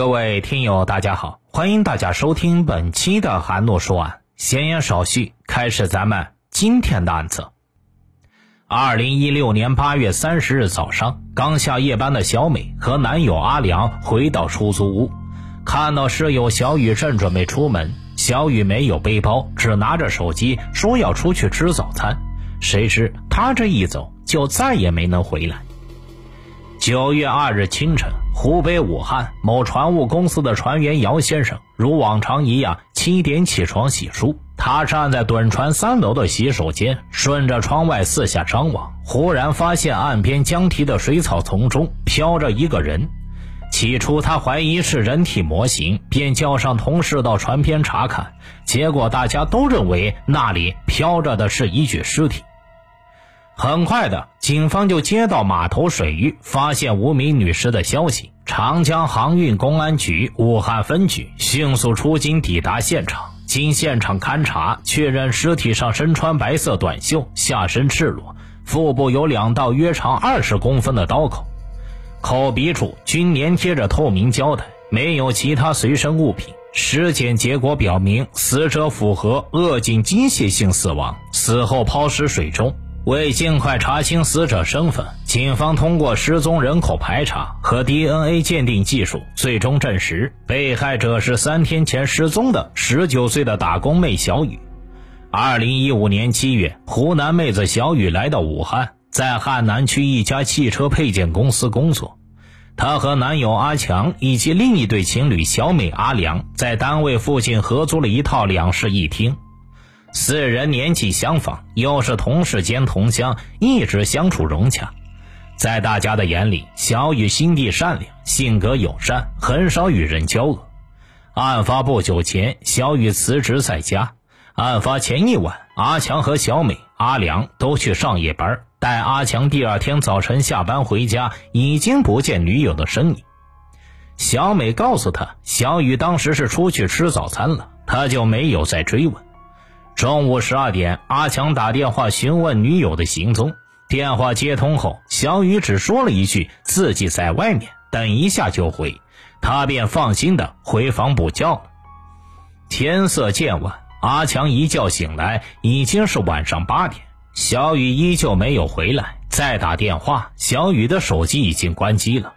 各位听友，大家好，欢迎大家收听本期的韩诺说案。闲言少叙，开始咱们今天的案子。二零一六年八月三十日早上，刚下夜班的小美和男友阿良回到出租屋，看到室友小雨正准备出门，小雨没有背包，只拿着手机，说要出去吃早餐。谁知他这一走，就再也没能回来。九月二日清晨。湖北武汉某船务公司的船员姚先生，如往常一样七点起床洗漱。他站在趸船三楼的洗手间，顺着窗外四下张望，忽然发现岸边江堤的水草丛中飘着一个人。起初他怀疑是人体模型，便叫上同事到船边查看。结果大家都认为那里飘着的是一具尸体。很快的，警方就接到码头水域发现无名女尸的消息。长江航运公安局武汉分局迅速出警抵达现场，经现场勘查，确认尸体上身穿白色短袖，下身赤裸，腹部有两道约长二十公分的刀口，口鼻处均粘贴着透明胶带，没有其他随身物品。尸检结果表明，死者符合扼颈机械性死亡，死后抛尸水中。为尽快查清死者身份，警方通过失踪人口排查和 DNA 鉴定技术，最终证实被害者是三天前失踪的十九岁的打工妹小雨。二零一五年七月，湖南妹子小雨来到武汉，在汉南区一家汽车配件公司工作。她和男友阿强以及另一对情侣小美、阿良在单位附近合租了一套两室一厅。四人年纪相仿，又是同事兼同乡，一直相处融洽。在大家的眼里，小雨心地善良，性格友善，很少与人交恶。案发不久前，小雨辞职在家。案发前一晚，阿强和小美、阿良都去上夜班。待阿强第二天早晨下班回家，已经不见女友的身影。小美告诉他，小雨当时是出去吃早餐了，他就没有再追问。中午十二点，阿强打电话询问女友的行踪。电话接通后，小雨只说了一句自己在外面，等一下就回。他便放心的回房补觉了。天色渐晚，阿强一觉醒来已经是晚上八点，小雨依旧没有回来。再打电话，小雨的手机已经关机了。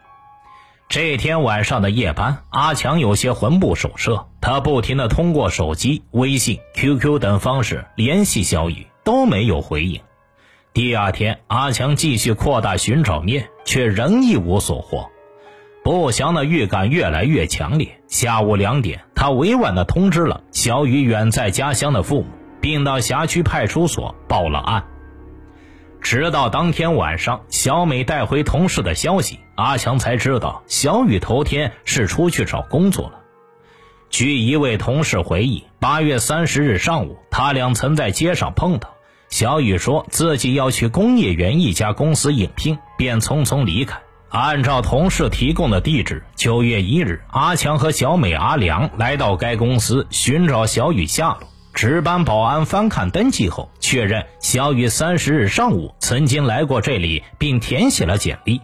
这天晚上的夜班，阿强有些魂不守舍。他不停地通过手机、微信、QQ 等方式联系小雨，都没有回应。第二天，阿强继续扩大寻找面，却仍一无所获。不祥的预感越来越强烈。下午两点，他委婉地通知了小雨远在家乡的父母，并到辖区派出所报了案。直到当天晚上，小美带回同事的消息，阿强才知道小雨头天是出去找工作了。据一位同事回忆，八月三十日上午，他俩曾在街上碰到。小雨说自己要去工业园一家公司应聘，便匆匆离开。按照同事提供的地址，九月一日，阿强和小美、阿良来到该公司寻找小雨下落。值班保安翻看登记后，确认小雨三十日上午曾经来过这里，并填写了简历，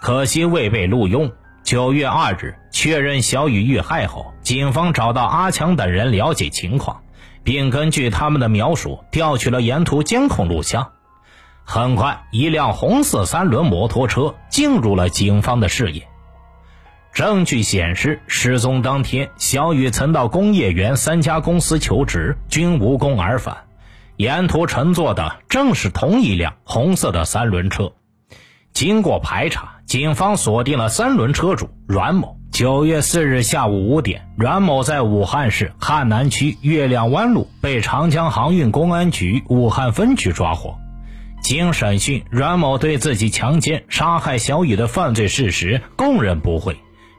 可惜未被录用。九月二日，确认小雨遇害后，警方找到阿强等人了解情况，并根据他们的描述调取了沿途监控录像。很快，一辆红色三轮摩托车进入了警方的视野。证据显示，失踪当天，小雨曾到工业园三家公司求职，均无功而返。沿途乘坐的正是同一辆红色的三轮车。经过排查，警方锁定了三轮车主阮某。九月四日下午五点，阮某在武汉市汉南区月亮湾路被长江航运公安局武汉分局抓获。经审讯，阮某对自己强奸、杀害小雨的犯罪事实供认不讳。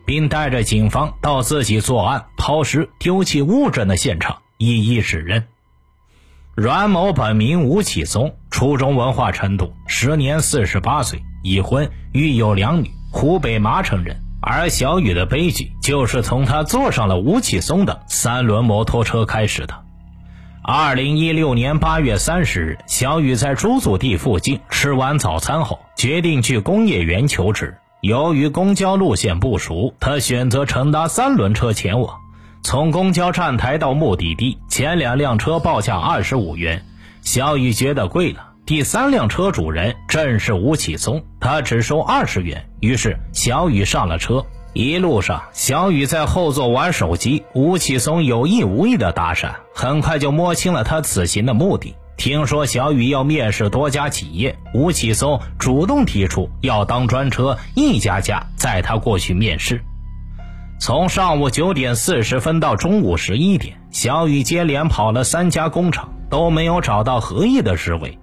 并带着警方到自己作案、抛尸、丢弃物证的现场一一指认。阮某本名吴启松，初中文化程度，时年四十八岁，已婚，育有两女，湖北麻城人。而小雨的悲剧就是从他坐上了吴启松的三轮摩托车开始的。二零一六年八月三十日，小雨在租住地附近吃完早餐后，决定去工业园求职。由于公交路线不熟，他选择乘搭三轮车前往。从公交站台到目的地，前两辆车报价二十五元，小雨觉得贵了。第三辆车主人正是吴启松，他只收二十元。于是小雨上了车。一路上，小雨在后座玩手机，吴启松有意无意的搭讪，很快就摸清了他此行的目的。听说小雨要面试多家企业，吴启松主动提出要当专车，一家家载他过去面试。从上午九点四十分到中午十一点，小雨接连跑了三家工厂，都没有找到合意的职位。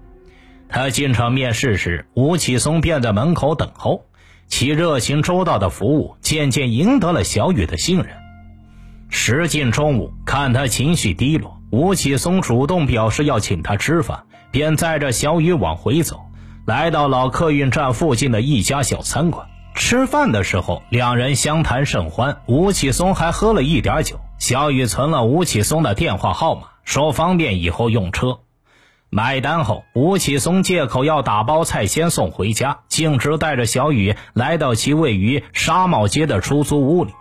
他进场面试时，吴启松便在门口等候，其热情周到的服务渐渐赢得了小雨的信任。时近中午，看他情绪低落。吴启松主动表示要请他吃饭，便载着小雨往回走，来到老客运站附近的一家小餐馆。吃饭的时候，两人相谈甚欢。吴启松还喝了一点酒。小雨存了吴启松的电话号码，说方便以后用车。买单后，吴启松借口要打包菜先送回家，径直带着小雨来到其位于沙帽街的出租屋里。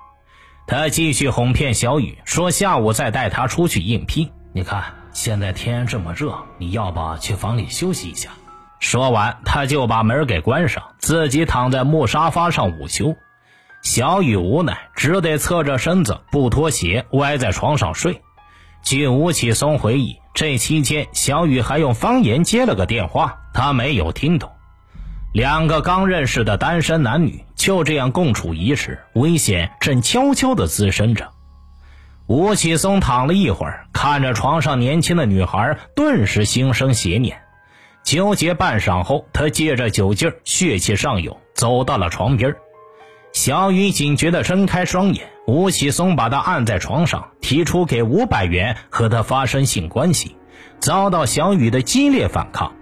他继续哄骗小雨，说下午再带他出去应聘。你看，现在天这么热，你要不去房里休息一下？说完，他就把门给关上，自己躺在木沙发上午休。小雨无奈，只得侧着身子，不脱鞋，歪在床上睡。据吴启松回忆，这期间小雨还用方言接了个电话，他没有听懂。两个刚认识的单身男女就这样共处一室，危险正悄悄地滋生着。吴启松躺了一会儿，看着床上年轻的女孩，顿时心生邪念。纠结半晌后，他借着酒劲儿，血气上涌，走到了床边小雨警觉地睁开双眼，吴启松把她按在床上，提出给五百元和她发生性关系，遭到小雨的激烈反抗。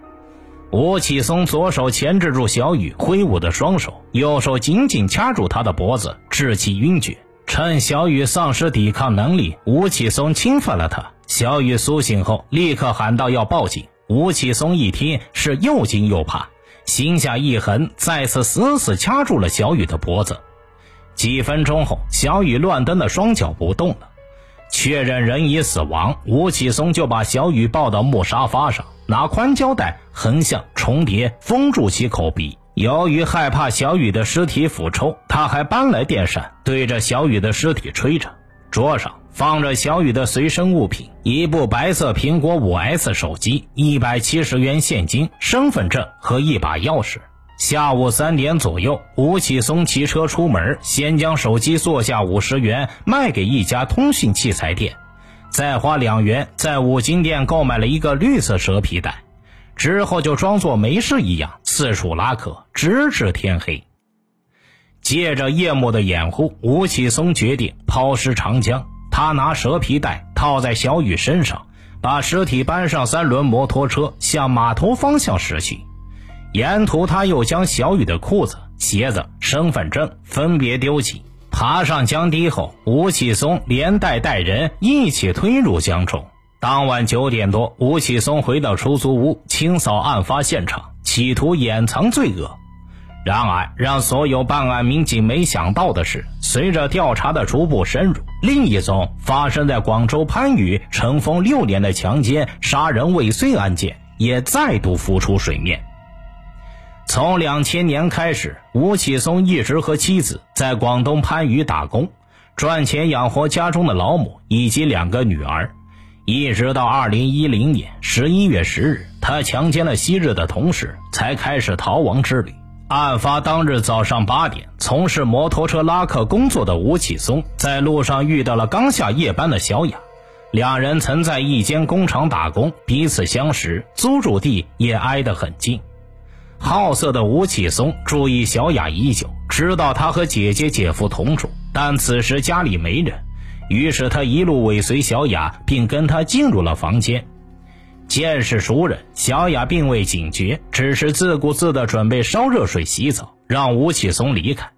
吴启松左手钳制住小雨挥舞的双手，右手紧紧掐住她的脖子，致其晕厥。趁小雨丧失抵抗能力，吴启松侵犯了她。小雨苏醒后，立刻喊道要报警。吴启松一听是又惊又怕，心下一横，再次死死掐住了小雨的脖子。几分钟后，小雨乱蹬的双脚不动了。确认人已死亡，吴启松就把小雨抱到木沙发上，拿宽胶带横向重叠封住其口鼻。由于害怕小雨的尸体腐臭，他还搬来电扇对着小雨的尸体吹着。桌上放着小雨的随身物品：一部白色苹果五 S 手机、一百七十元现金、身份证和一把钥匙。下午三点左右，吴启松骑车出门，先将手机坐下五十元卖给一家通讯器材店，再花两元在五金店购买了一个绿色蛇皮袋，之后就装作没事一样四处拉客，直至天黑。借着夜幕的掩护，吴启松决定抛尸长江。他拿蛇皮袋套在小雨身上，把尸体搬上三轮摩托车，向码头方向驶去。沿途，他又将小雨的裤子、鞋子、身份证分别丢弃。爬上江堤后，吴启松连带带人一起推入江中。当晚九点多，吴启松回到出租屋，清扫案发现场，企图掩藏罪恶。然而，让所有办案民警没想到的是，随着调查的逐步深入，另一宗发生在广州番禺尘封六年的强奸、杀人未遂案件也再度浮出水面。从两千年开始，吴启松一直和妻子在广东番禺打工，赚钱养活家中的老母以及两个女儿。一直到二零一零年十一月十日，他强奸了昔日的同事，才开始逃亡之旅。案发当日早上八点，从事摩托车拉客工作的吴启松在路上遇到了刚下夜班的小雅，两人曾在一间工厂打工，彼此相识，租住地也挨得很近。好色的吴启松注意小雅已久，知道她和姐姐、姐夫同住，但此时家里没人，于是他一路尾随小雅，并跟她进入了房间。见是熟人，小雅并未警觉，只是自顾自地准备烧热水洗澡，让吴启松离开。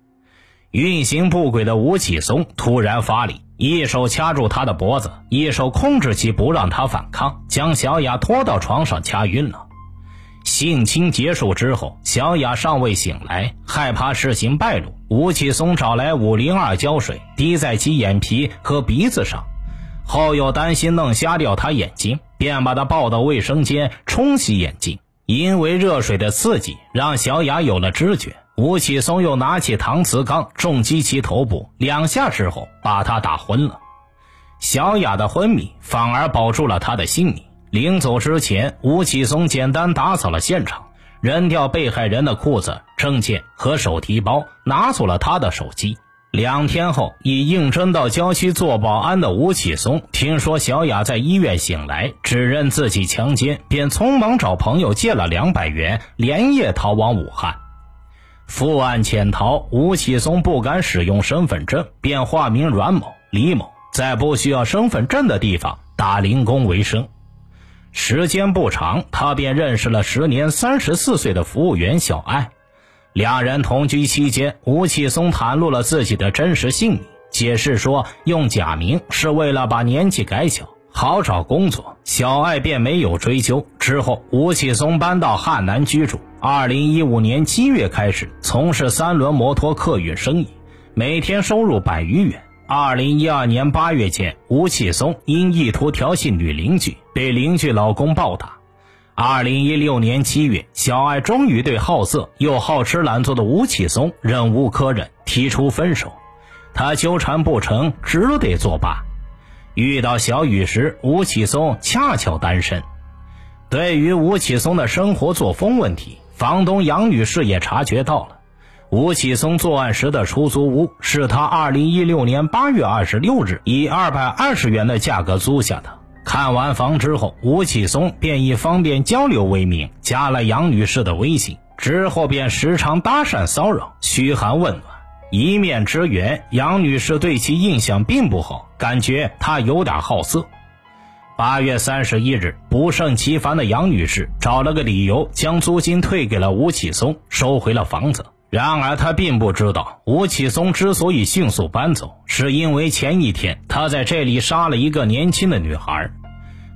运行不轨的吴启松突然发力，一手掐住她的脖子，一手控制其不让她反抗，将小雅拖到床上掐晕了。性侵结束之后，小雅尚未醒来，害怕事情败露，吴启松找来五零二胶水滴在其眼皮和鼻子上，后又担心弄瞎掉她眼睛，便把她抱到卫生间冲洗眼睛。因为热水的刺激，让小雅有了知觉。吴启松又拿起搪瓷缸重击其头部两下之后，把她打昏了。小雅的昏迷反而保住了她的性命。临走之前，吴启松简单打扫了现场，扔掉被害人的裤子、证件和手提包，拿走了他的手机。两天后，已应征到郊区做保安的吴启松，听说小雅在医院醒来，指认自己强奸，便匆忙找朋友借了两百元，连夜逃往武汉。负案潜逃，吴启松不敢使用身份证，便化名阮某、李某，在不需要身份证的地方打零工为生。时间不长，他便认识了时年三十四岁的服务员小艾。两人同居期间，吴启松袒露了自己的真实姓名，解释说用假名是为了把年纪改小，好找工作。小艾便没有追究。之后，吴启松搬到汉南居住。二零一五年七月开始从事三轮摩托客运生意，每天收入百余元。二零一二年八月间，吴启松因意图调戏女邻居，被邻居老公暴打。二零一六年七月，小艾终于对好色又好吃懒做的吴启松忍无可忍，提出分手。他纠缠不成，只得作罢。遇到小雨时，吴启松恰巧单身。对于吴启松的生活作风问题，房东杨女士也察觉到了。吴启松作案时的出租屋是他2016年8月26日以220元的价格租下的。看完房之后，吴启松便以方便交流为名加了杨女士的微信，之后便时常搭讪骚扰、嘘寒问暖。一面之缘，杨女士对其印象并不好，感觉他有点好色。8月31日，不胜其烦的杨女士找了个理由，将租金退给了吴启松，收回了房子。然而，他并不知道，吴启松之所以迅速搬走，是因为前一天他在这里杀了一个年轻的女孩。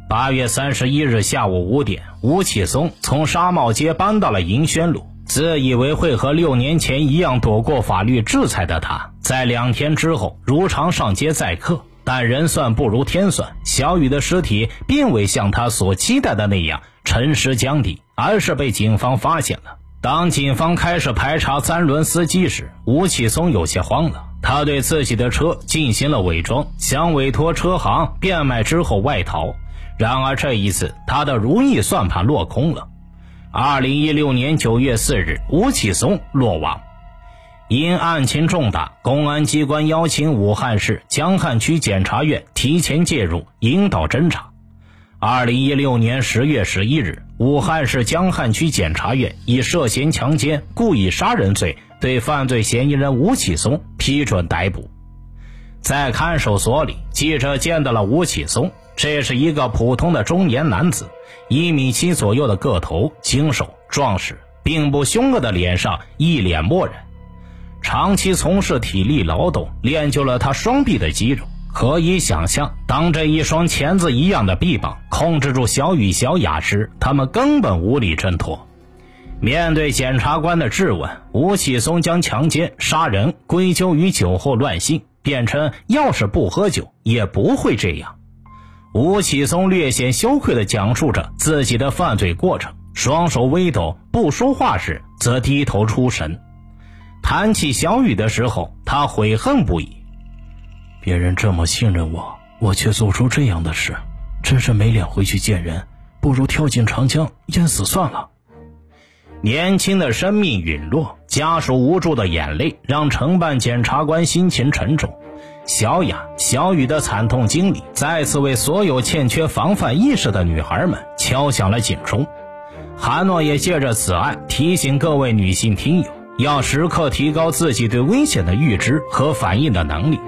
八月三十一日下午五点，吴启松从沙帽街搬到了银轩路，自以为会和六年前一样躲过法律制裁的他，在两天之后如常上街载客。但人算不如天算，小雨的尸体并未像他所期待的那样沉尸江底，而是被警方发现了。当警方开始排查三轮司机时，吴启松有些慌了。他对自己的车进行了伪装，想委托车行变卖之后外逃。然而这一次，他的如意算盘落空了。二零一六年九月四日，吴启松落网。因案情重大，公安机关邀请武汉市江汉区检察院提前介入，引导侦查。二零一六年十月十一日，武汉市江汉区检察院以涉嫌强奸、故意杀人罪对犯罪嫌疑人吴启松批准逮捕。在看守所里，记者见到了吴启松。这是一个普通的中年男子，一米七左右的个头，精瘦壮实，并不凶恶的脸上一脸漠然。长期从事体力劳动，练就了他双臂的肌肉。可以想象，当这一双钳子一样的臂膀控制住小雨、小雅时，他们根本无力挣脱。面对检察官的质问，吴启松将强奸、杀人归咎于酒后乱性，辩称要是不喝酒也不会这样。吴启松略显羞愧地讲述着自己的犯罪过程，双手微抖，不说话时则低头出神。谈起小雨的时候，他悔恨不已。别人这么信任我，我却做出这样的事，真是没脸回去见人，不如跳进长江淹死算了。年轻的生命陨落，家属无助的眼泪让承办检察官心情沉重。小雅、小雨的惨痛经历再次为所有欠缺防范意识的女孩们敲响了警钟。韩诺也借着此案提醒各位女性听友，要时刻提高自己对危险的预知和反应的能力。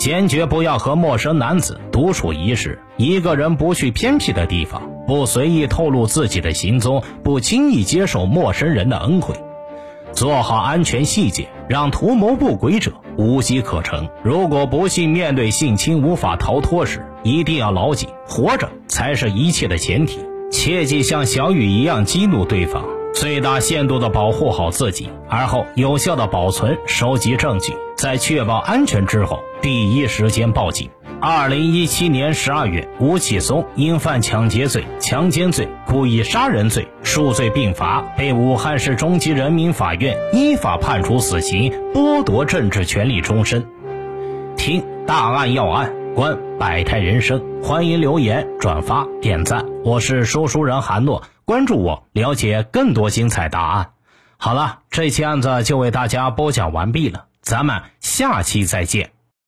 坚决不要和陌生男子独处一室，一个人不去偏僻的地方，不随意透露自己的行踪，不轻易接受陌生人的恩惠，做好安全细节，让图谋不轨者无机可乘。如果不幸面对性侵无法逃脱时，一定要牢记，活着才是一切的前提，切忌像小雨一样激怒对方，最大限度地保护好自己，而后有效地保存、收集证据，在确保安全之后，第一时间报警。二零一七年十二月，吴启松因犯抢劫罪、强奸罪、故意杀人罪，数罪并罚，被武汉市中级人民法院依法判处死刑，剥夺政治权利终身。听大案要案，观百态人生，欢迎留言、转发、点赞。我是说书人韩诺，关注我，了解更多精彩答案。好了，这期案子就为大家播讲完毕了，咱们下期再见。